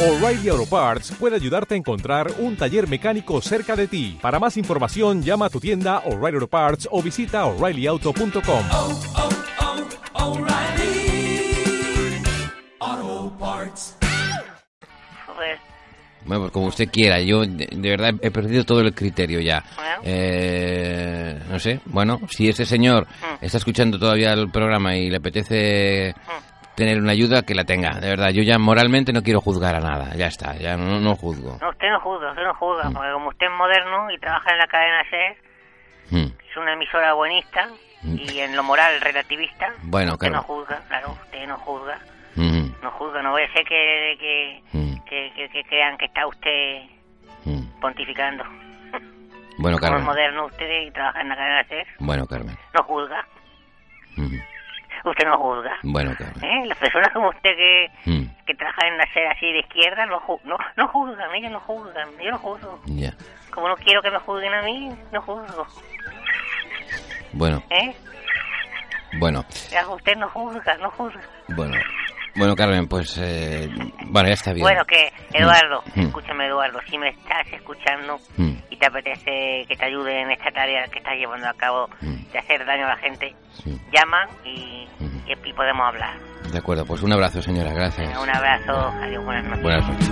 O'Reilly Auto Parts puede ayudarte a encontrar un taller mecánico cerca de ti. Para más información, llama a tu tienda O'Reilly Auto Parts o visita oreillyauto.com. oh, oh. Joder. Bueno, pues como usted quiera, yo de, de verdad he perdido todo el criterio ya. Bueno. Eh, no sé, bueno, si ese señor Mm. está escuchando todavía el programa y le apetece tener una ayuda, que la tenga. De verdad, yo ya moralmente no quiero juzgar a nada, ya está, ya no, no juzgo. No, usted no juzga, usted no juzga, porque como usted es moderno y trabaja en la cadena SER, Mm. es una emisora buenista y en lo moral relativista, Bueno, usted claro. no juzga, claro, usted no juzga, Mm, no juzga, no voy a ser que, que, mm, que, que- que crean que está usted mm. pontificando. Bueno, Como es Carmen. moderno usted y trabaja en la cadena SER, Bueno, Carmen. no juzga, Mm. Usted no juzga. Bueno, Carmen. ¿Eh? Las personas como usted que, Mm. que trabajan en la SER así de izquierda no, ju- no, no juzgan, ellos no juzgan, yo no juzgo. Como no quiero que me juzguen a mí, no juzgo. Bueno, ¿Eh? bueno, Ya usted no juzga, no juzga. bueno. Bueno, Carmen, pues... Eh, bueno, ya está bien. Bueno, que, Eduardo, Mm. escúchame, Eduardo, si me estás escuchando Mm. y te apetece que te ayude en esta tarea que estás llevando a cabo Mm. de hacer daño a la gente, Sí. llama y, y, y podemos hablar. De acuerdo, pues un abrazo, señora, gracias. Un abrazo, adiós, buenas noches. Buenas noches.